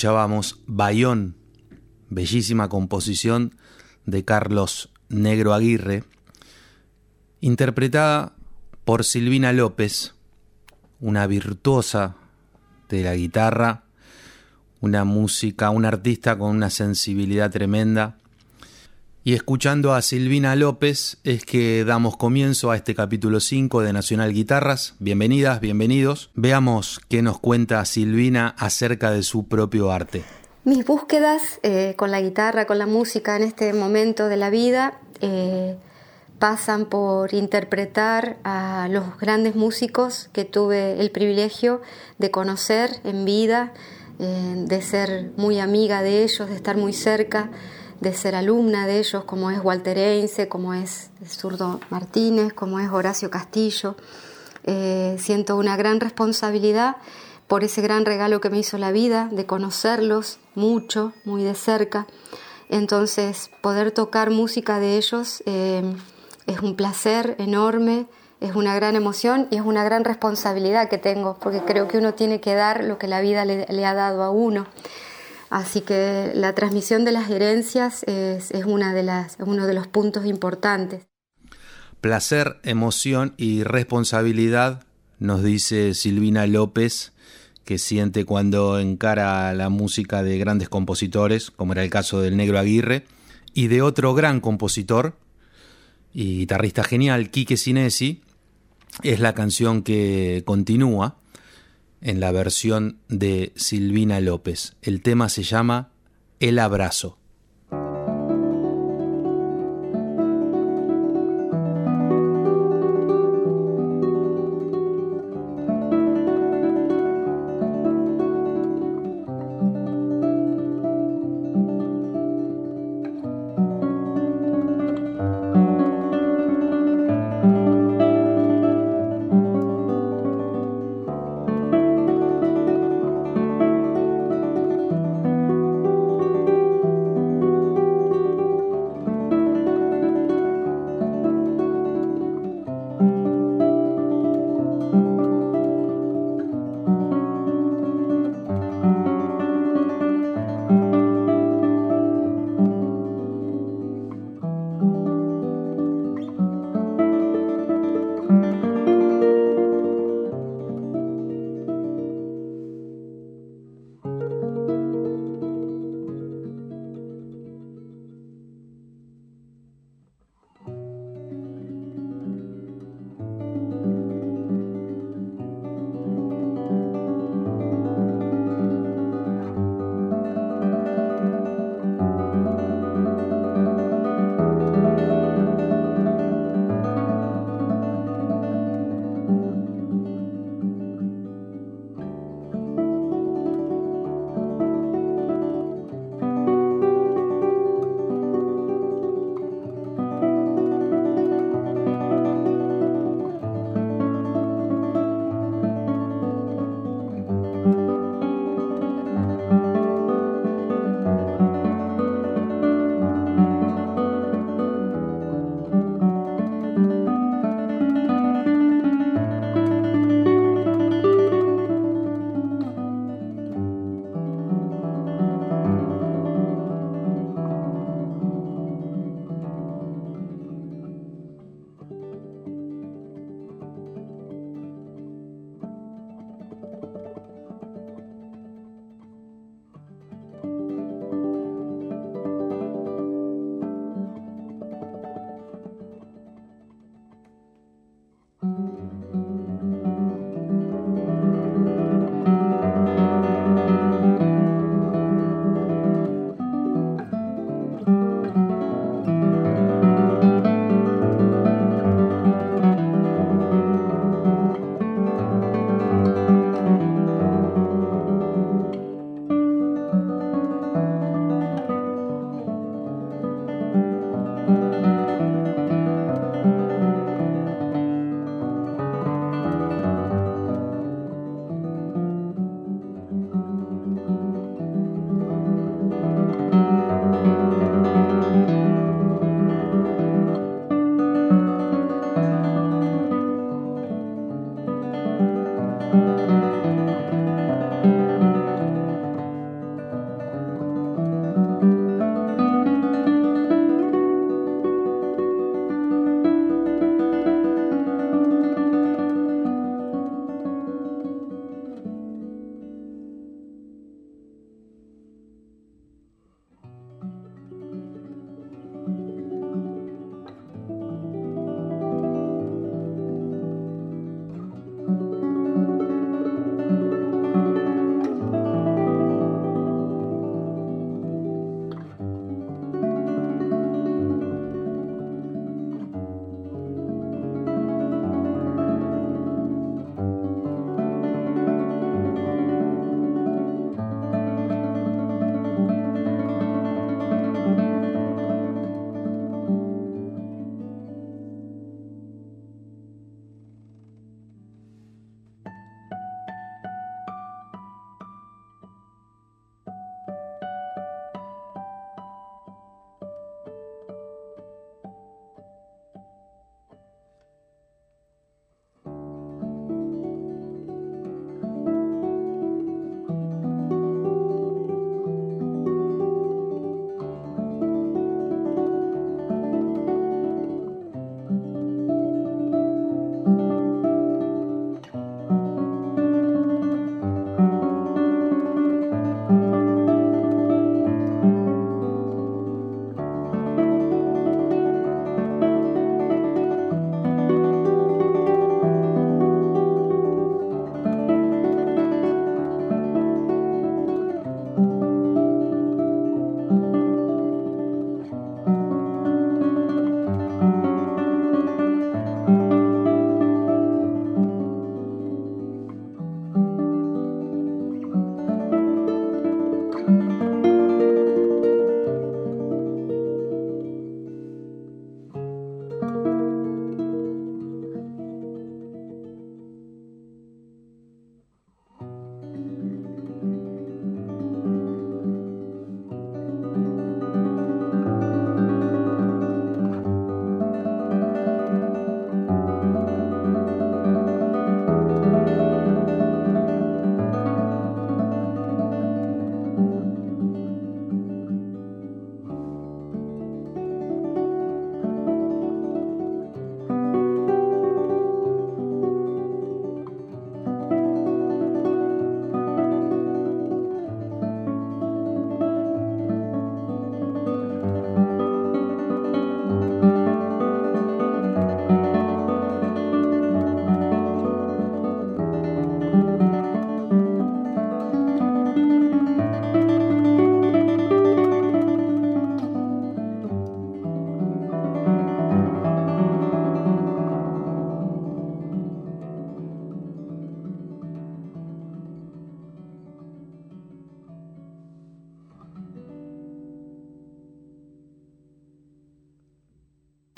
Escuchábamos Bayón, bellísima composición de Carlos Negro Aguirre, interpretada por Silvina López, una virtuosa de la guitarra, una música, un artista con una sensibilidad tremenda y escuchando a Silvina López es que damos comienzo a este capítulo 5 de Nacional Guitarras. Bienvenidas, bienvenidos. Veamos qué nos cuenta Silvina acerca de su propio arte. Mis búsquedas eh, con la guitarra, con la música en este momento de la vida eh, pasan por interpretar a los grandes músicos que tuve el privilegio de conocer en vida, eh, de ser muy amiga de ellos, de estar muy cerca de ser alumna de ellos, como es Walter Einse, como es Zurdo Martínez, como es Horacio Castillo. Eh, siento una gran responsabilidad por ese gran regalo que me hizo la vida, de conocerlos mucho, muy de cerca. Entonces, poder tocar música de ellos eh, es un placer enorme, es una gran emoción y es una gran responsabilidad que tengo, porque creo que uno tiene que dar lo que la vida le ha dado a uno. Así que la transmisión de las herencias es, una de uno de los puntos importantes. Placer, emoción y responsabilidad, nos dice Silvina López, que siente cuando encara la música de grandes compositores, como era el caso del Negro Aguirre, y de otro gran compositor y guitarrista genial, Quique Sinesi, es la canción que continúa en la versión de Silvina López. El tema se llama El abrazo.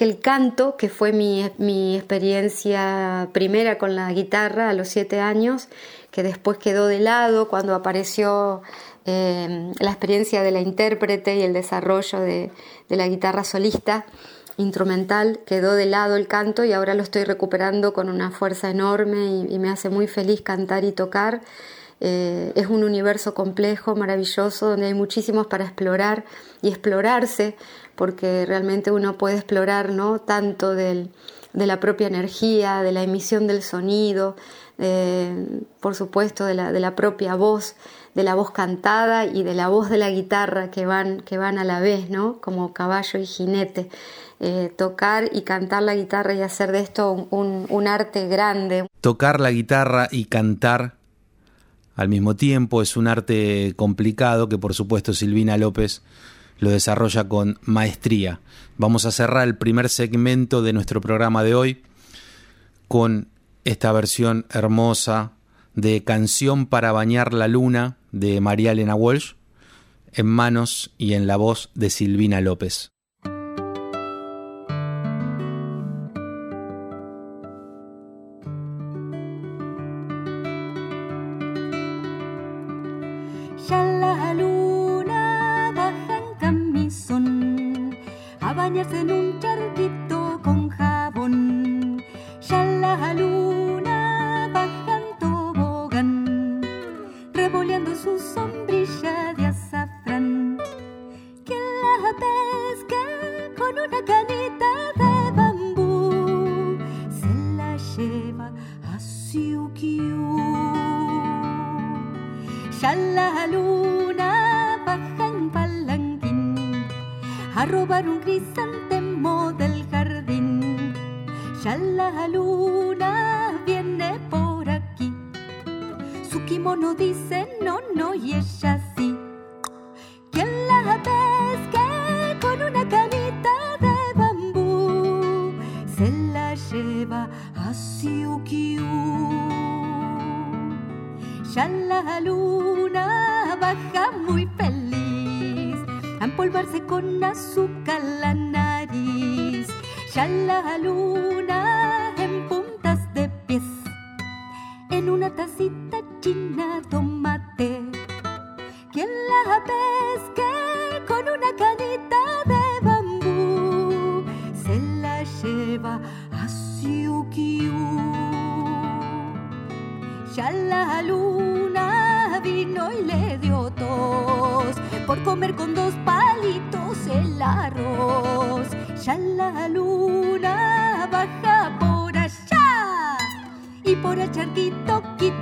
El canto, que fue mi, experiencia primera con la guitarra a los siete años, que después quedó de lado cuando apareció eh, la experiencia de la intérprete y el desarrollo de, la guitarra solista instrumental, quedó de lado el canto y ahora lo estoy recuperando con una fuerza enorme y, me hace muy feliz cantar y tocar. Eh, es un universo complejo, maravilloso, donde hay muchísimos para explorar y explorarse, porque realmente uno puede explorar ¿no? tanto de la propia energía, de la emisión del sonido, por supuesto de la, de la propia voz de la voz cantada y de la voz de la guitarra que van, que van a la vez, ¿no? Como caballo y jinete. Eh, tocar y cantar la guitarra y hacer de esto un, un arte grande. Tocar la guitarra y cantar al mismo tiempo es un arte complicado que por supuesto Silvina López lo desarrolla con maestría. Vamos a cerrar el primer segmento de nuestro programa de hoy con esta versión hermosa de Canción para bañar la luna de María Elena Walsh, en manos y en la voz de Silvina López. Ya la luna vino y le dio tos por comer con dos palitos el arroz. Ya la luna baja por allá y por el charquito quito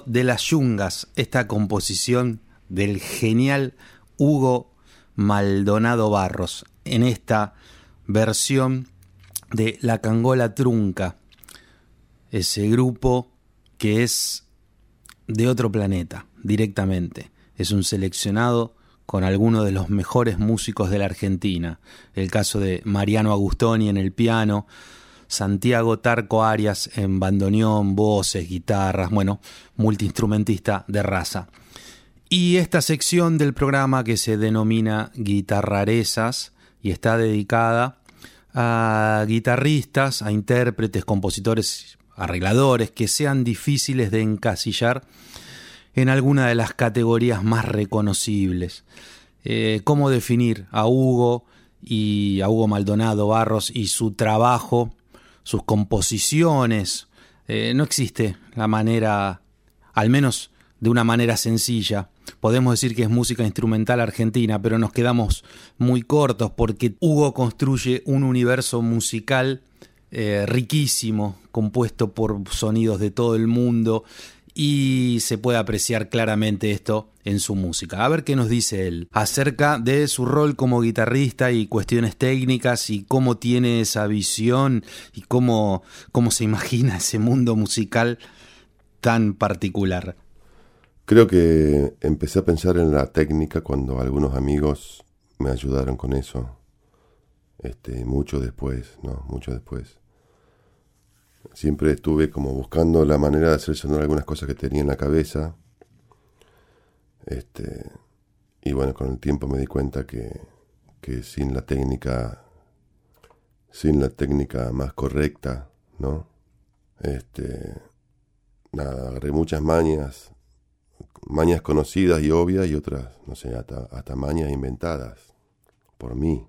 De las Yungas, esta composición del genial Hugo Maldonado Barros, en esta versión de La Cangola Trunca, ese grupo que es de otro planeta, directamente. Es un seleccionado con algunos de los mejores músicos de la Argentina. El caso de Mariano Agustoni en el piano, Santiago Tarco Arias en bandoneón, voces, guitarras, bueno, multiinstrumentista de raza. Y esta sección del programa que se denomina Guitarrarezas y está dedicada a guitarristas, a intérpretes, compositores, arregladores que sean difíciles de encasillar en alguna de las categorías más reconocibles. Eh, ¿Cómo definir a Hugo y a Hugo Maldonado Barros y su trabajo sus composiciones. Eh, no existe la manera, al menos de una manera sencilla. Podemos decir que es música instrumental argentina, pero nos quedamos muy cortos porque Hugo construye un universo musical eh, riquísimo, compuesto por sonidos de todo el mundo y se puede apreciar claramente esto en su música. A ver qué nos dice él acerca de su rol como guitarrista y cuestiones técnicas y cómo tiene esa visión y cómo, cómo se imagina ese mundo musical tan particular. Creo que empecé a pensar en la técnica cuando algunos amigos me ayudaron con eso. Este, mucho después, ¿no? Mucho después. Siempre estuve como buscando la manera de hacer sonar algunas cosas que tenía en la cabeza. Este, y bueno, con el tiempo me di cuenta que, que sin la técnica, sin la técnica más correcta, ¿no? Este, nada, agarré muchas mañas, mañas conocidas y obvias y otras, no sé, hasta, hasta mañas inventadas por mí.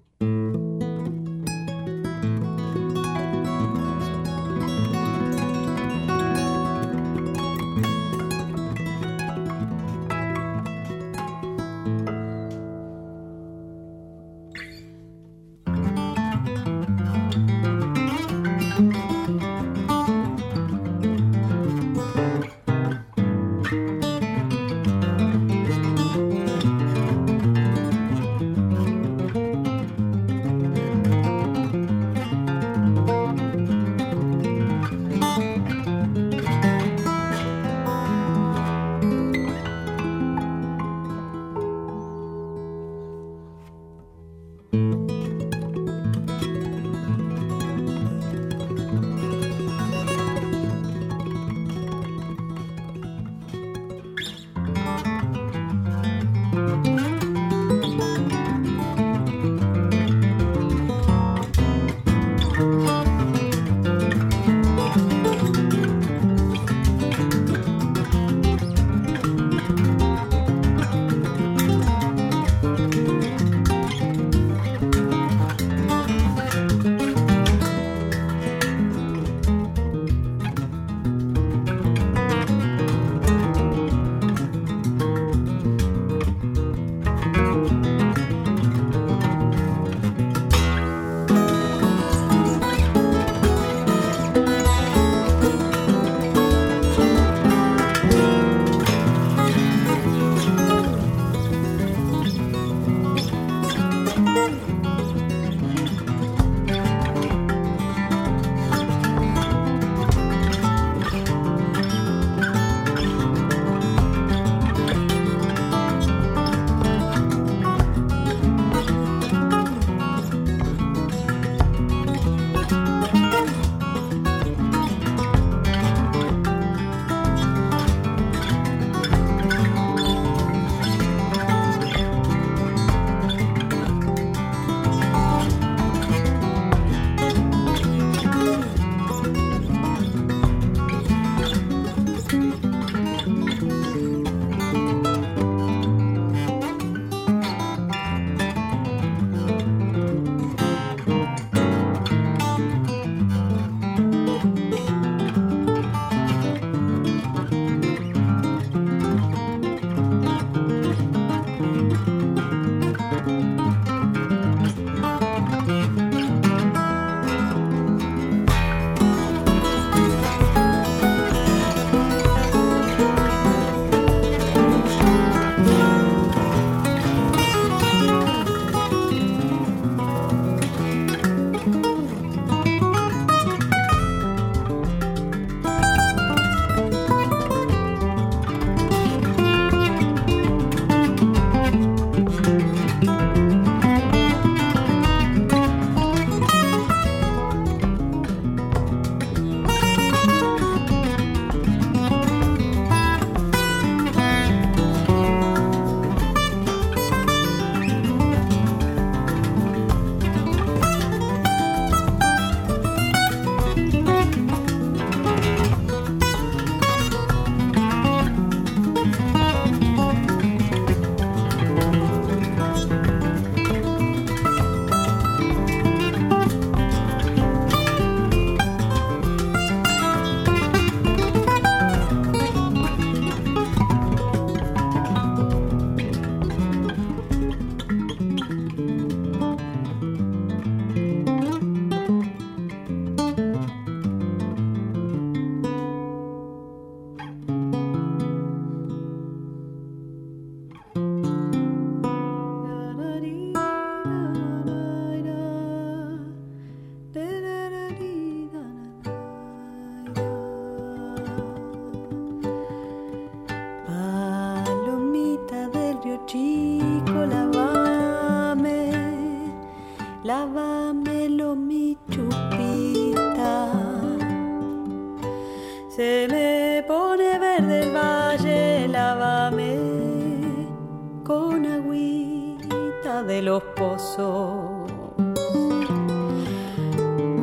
Los pozos.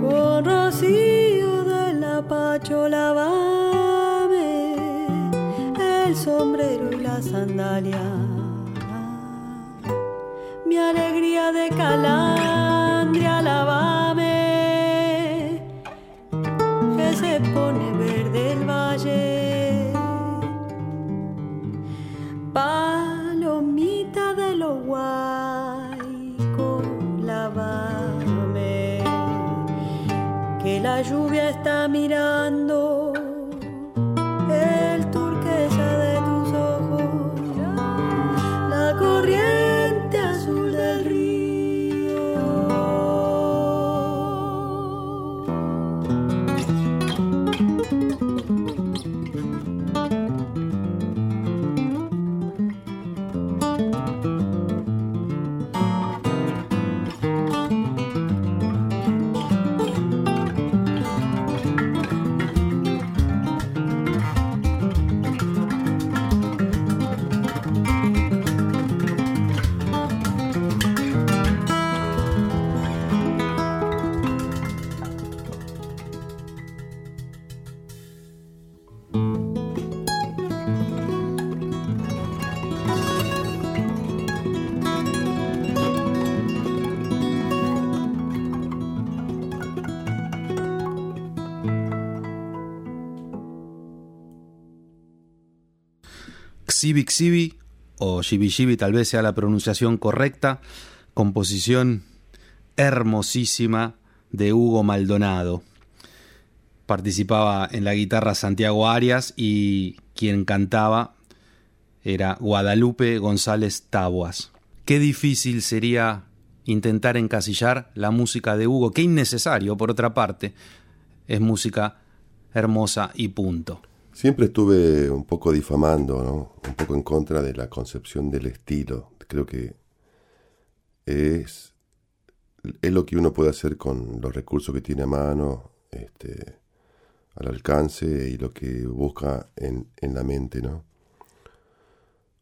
Con rocío de la pachola el sombrero y la sandalia. Mi alegría de calandria Xibi Xibi o Shibi Shibi tal vez sea la pronunciación correcta, composición hermosísima de Hugo Maldonado. Participaba en la guitarra Santiago Arias y quien cantaba era Guadalupe González Taboas. Qué difícil sería intentar encasillar la música de Hugo, qué innecesario por otra parte, es música hermosa y punto. Siempre estuve un poco difamando, ¿no? un poco en contra de la concepción del estilo. Creo que es, es lo que uno puede hacer con los recursos que tiene a mano, este, al alcance y lo que busca en, en la mente, ¿no?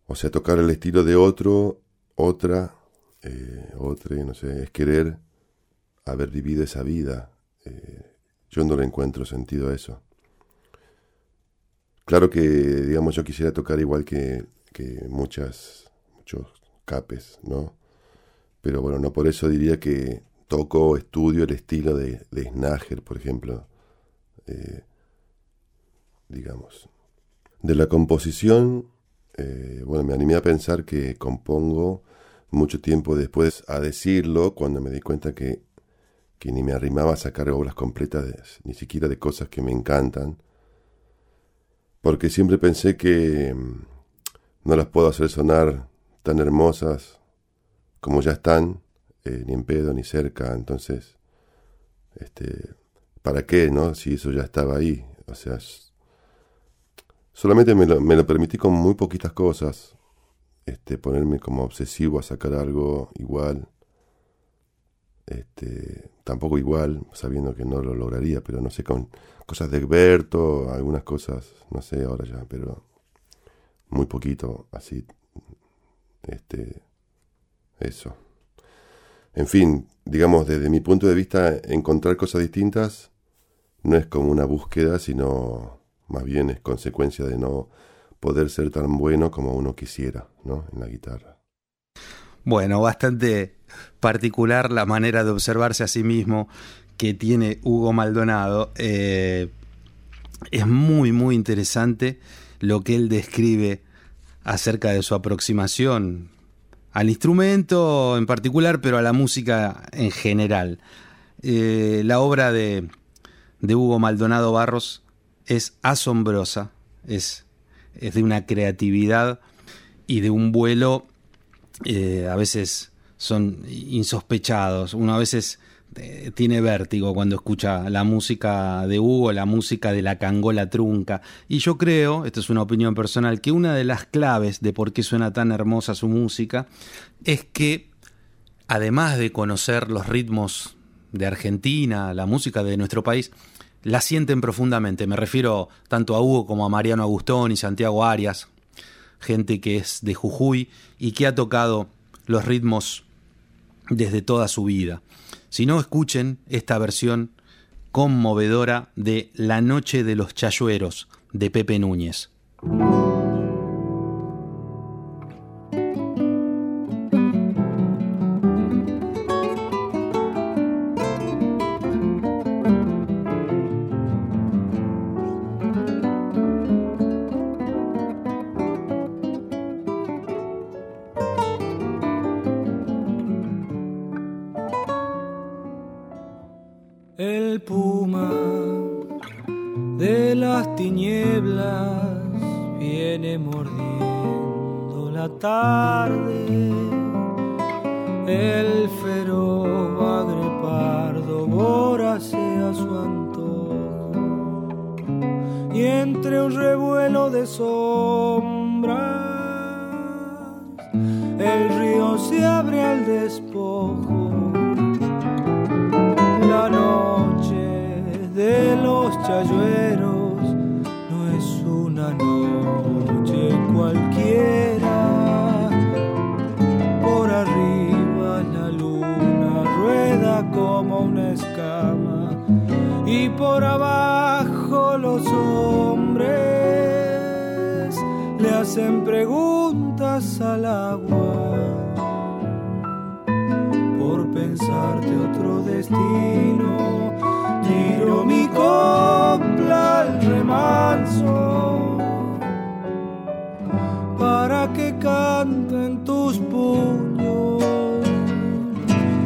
O sea, tocar el estilo de otro, otra, eh, otra, no sé, es querer haber vivido esa vida. Eh, yo no le encuentro sentido a eso. Claro que, digamos, yo quisiera tocar igual que, muchas, muchos capes, ¿no? Pero bueno, no por eso diría que toco estudio el estilo de, de Snager, por ejemplo. Eh, digamos. De la composición, eh, bueno, me animé a pensar que compongo mucho tiempo después a decirlo, cuando me di cuenta que, que ni me arrimaba a sacar obras completas, ni siquiera de cosas que me encantan porque siempre pensé que mm, no las puedo hacer sonar tan hermosas como ya están, eh, ni en pedo ni cerca, entonces, este, ¿para qué, no? Si eso ya estaba ahí, o sea, solamente me lo, me lo permití con muy poquitas cosas, este, ponerme como obsesivo a sacar algo igual, este, tampoco igual, sabiendo que no lo lograría, pero no sé, con cosas de Egberto, algunas cosas, no sé ahora ya, pero muy poquito, así, este, eso. En fin, digamos, desde mi punto de vista, encontrar cosas distintas no es como una búsqueda, sino más bien es consecuencia de no poder ser tan bueno como uno quisiera, ¿no? En la guitarra. Bueno, bastante particular la manera de observarse a sí mismo que tiene Hugo Maldonado. Eh, es muy, muy interesante lo que él describe acerca de su aproximación al instrumento en particular, pero a la música en general. Eh, la obra de, de, Hugo Maldonado Barros es asombrosa, es, es, de una creatividad y de un vuelo eh, a veces son insospechados. Uno a veces tiene vértigo cuando escucha la música de Hugo, la música de la cangola trunca. Y yo creo, esta es una opinión personal, que una de las claves de por qué suena tan hermosa su música es que, además de conocer los ritmos de Argentina, la música de nuestro país, la sienten profundamente. Me refiero tanto a Hugo como a Mariano Agustón y Santiago Arias, gente que es de Jujuy y que ha tocado los ritmos desde toda su vida. Si no, escuchen esta versión conmovedora de La Noche de los Chayueros de Pepe Núñez.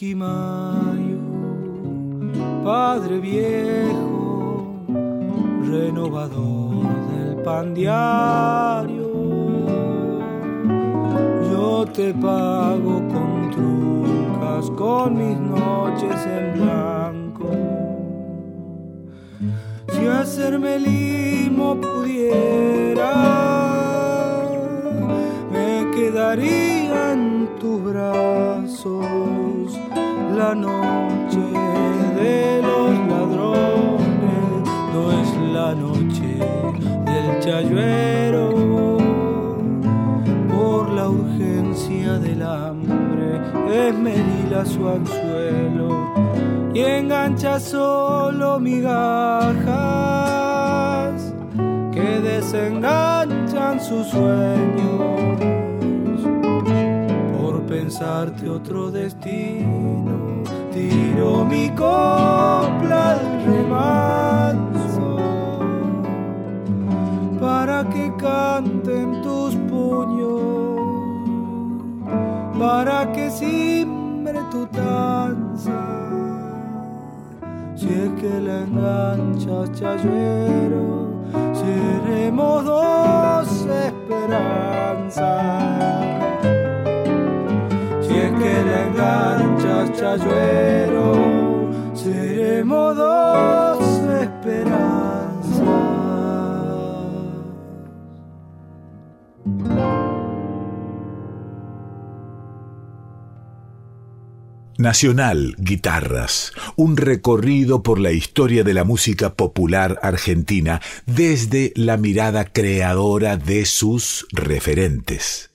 Misquimayo, Padre viejo, renovador del pan diario. Yo te pago con trucas, con mis noches en blanco. Si hacerme limo pudiera, me quedaría en tus brazos la noche de los ladrones, no es la noche del chayuero. Por la urgencia del hambre, esmerila su anzuelo y engancha solo migajas que desenganchan su sueño pensarte otro destino tiro mi copla al remanso para que canten tus puños, para que simbre tu danza. Si es que la enganchas, chayuero, seremos dos esperanzas enganchas chayuero, seremos dos esperanzas. Nacional Guitarras, un recorrido por la historia de la música popular argentina desde la mirada creadora de sus referentes.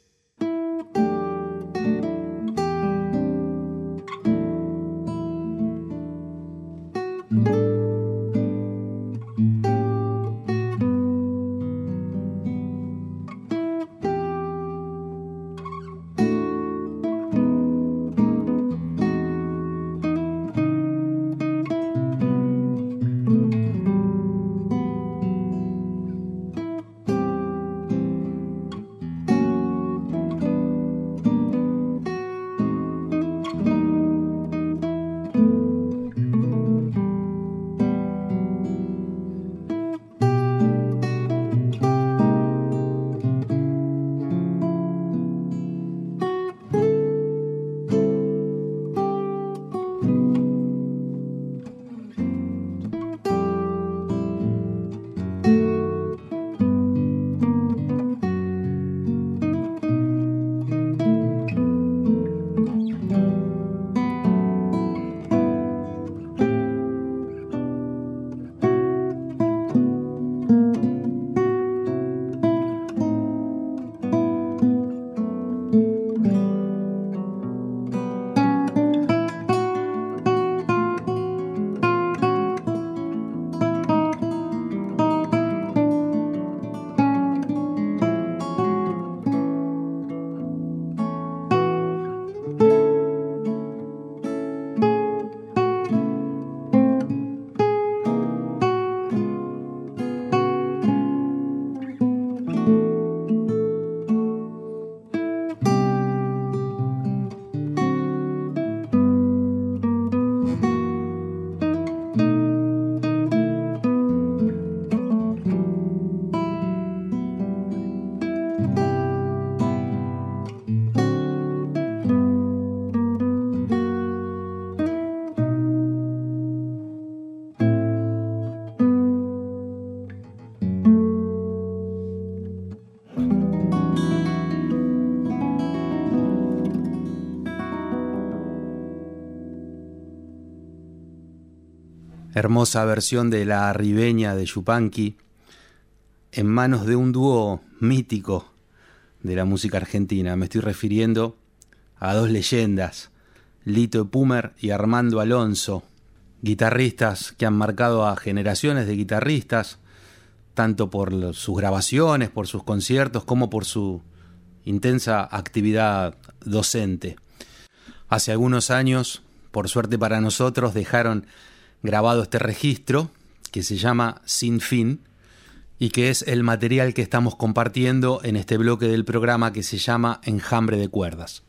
Hermosa versión de la ribeña de Yupanqui en manos de un dúo mítico de la música argentina. Me estoy refiriendo a dos leyendas, Lito Pumer y Armando Alonso, guitarristas que han marcado a generaciones de guitarristas, tanto por sus grabaciones, por sus conciertos, como por su intensa actividad docente. Hace algunos años, por suerte para nosotros, dejaron grabado este registro que se llama Sin Fin y que es el material que estamos compartiendo en este bloque del programa que se llama Enjambre de Cuerdas.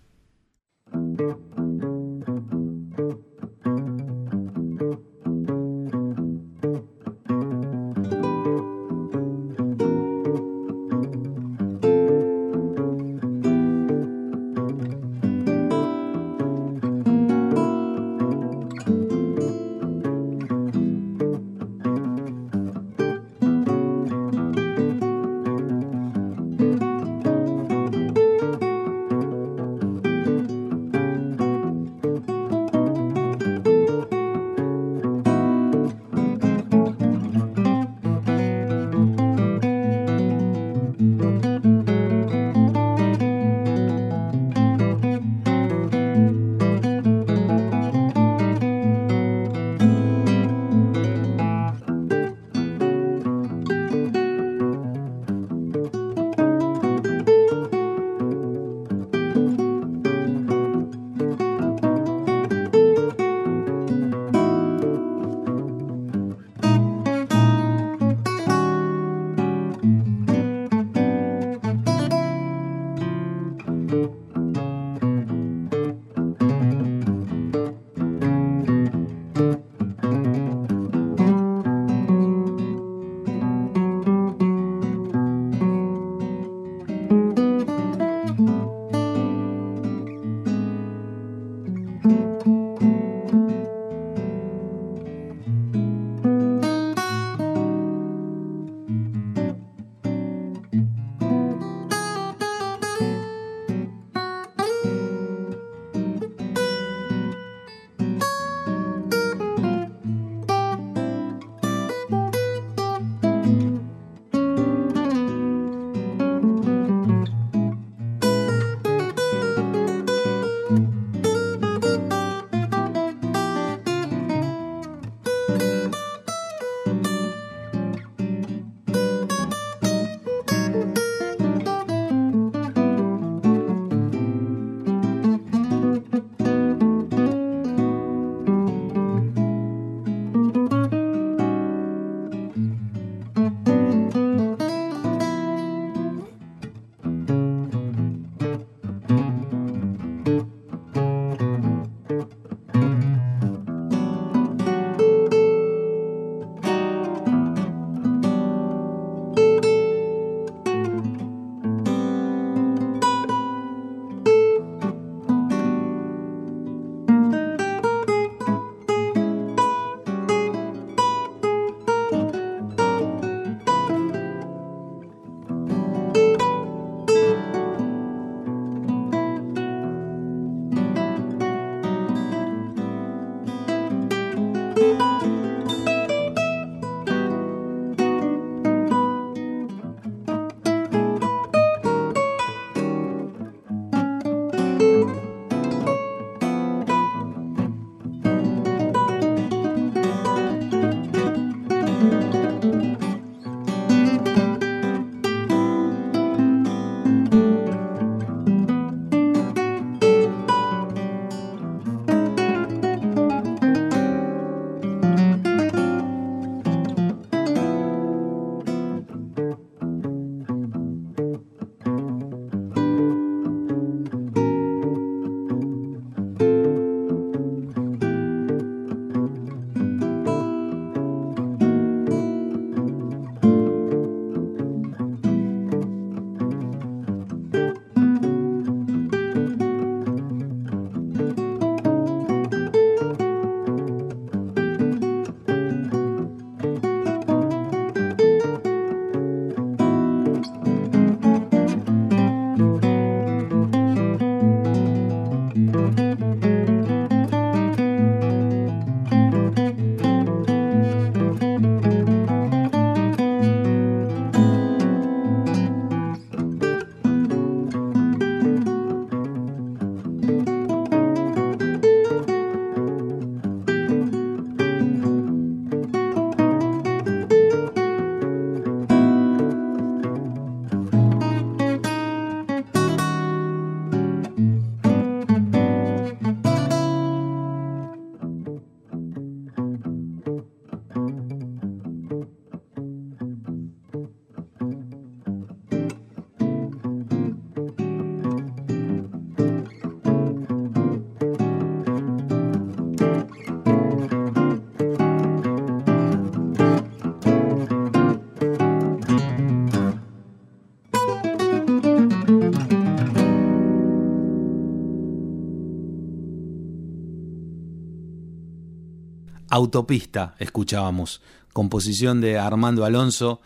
Autopista escuchábamos, composición de Armando Alonso,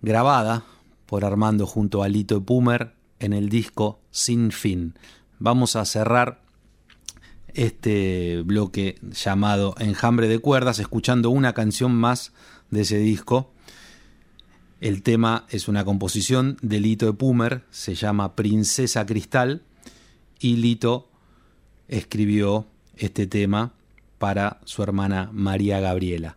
grabada por Armando junto a Lito Pumer en el disco Sin Fin. Vamos a cerrar este bloque llamado Enjambre de Cuerdas escuchando una canción más de ese disco. El tema es una composición de Lito de Pumer, se llama Princesa Cristal y Lito escribió este tema para su hermana María Gabriela.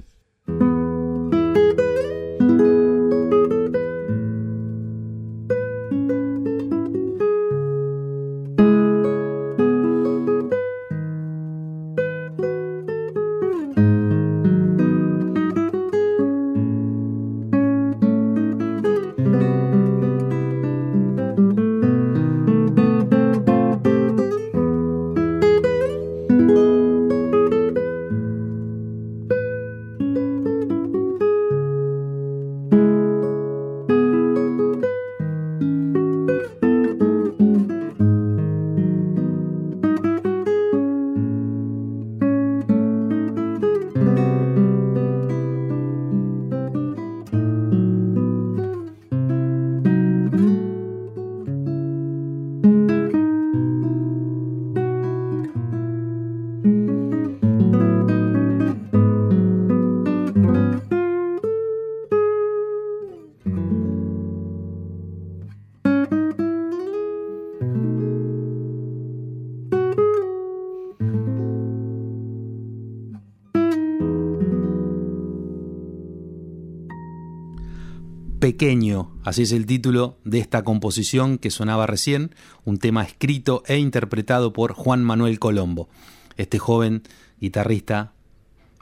Así es el título de esta composición que sonaba recién, un tema escrito e interpretado por Juan Manuel Colombo, este joven guitarrista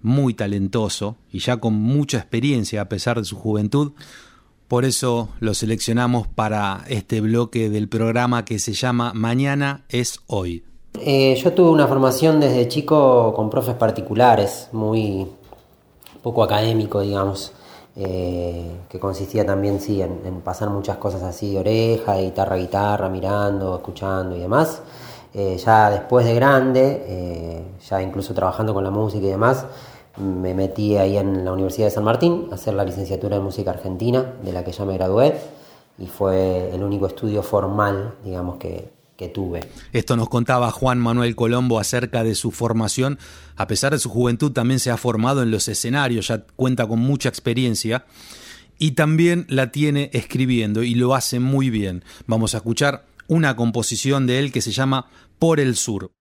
muy talentoso y ya con mucha experiencia a pesar de su juventud. Por eso lo seleccionamos para este bloque del programa que se llama Mañana es hoy. Eh, yo tuve una formación desde chico con profes particulares, muy poco académico, digamos, eh, que consistía también, sí, en, pasar muchas cosas así de oreja, de guitarra a guitarra, mirando, escuchando y demás. Eh, ya después de grande, ya incluso trabajando con la música y demás, me metí ahí en la Universidad de San Martín a hacer la licenciatura de música argentina, de la que ya me gradué, y fue el único estudio formal, digamos, que, tuve. Esto nos contaba Juan Manuel Colombo acerca de su formación. A pesar de su juventud, también se ha formado en los escenarios, ya cuenta con mucha experiencia y también la tiene escribiendo y lo hace muy bien. Vamos a escuchar una composición de él que se llama Por el Sur.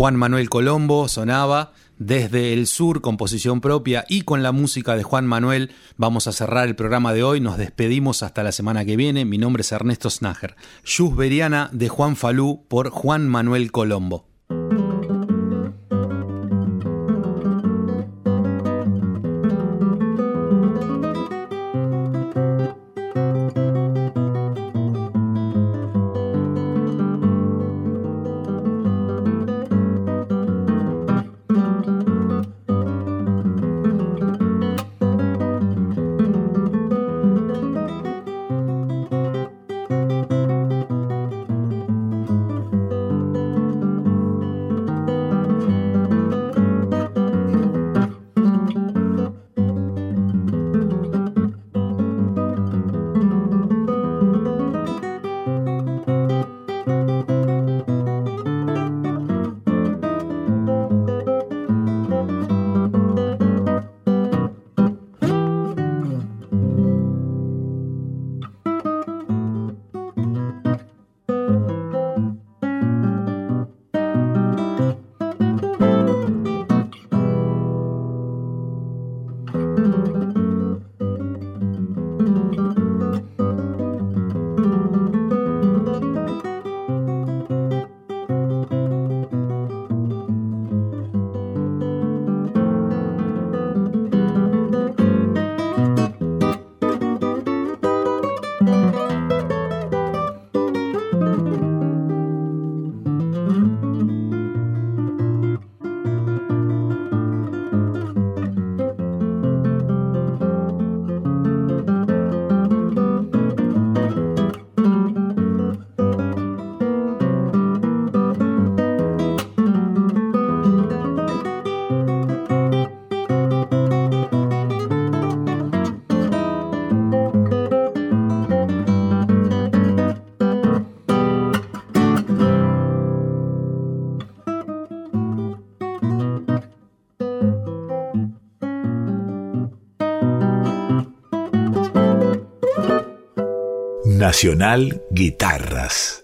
Juan Manuel Colombo sonaba desde el sur, composición propia y con la música de Juan Manuel. Vamos a cerrar el programa de hoy. Nos despedimos hasta la semana que viene. Mi nombre es Ernesto Snager. Yus Beriana de Juan Falú por Juan Manuel Colombo. Nacional Guitarras.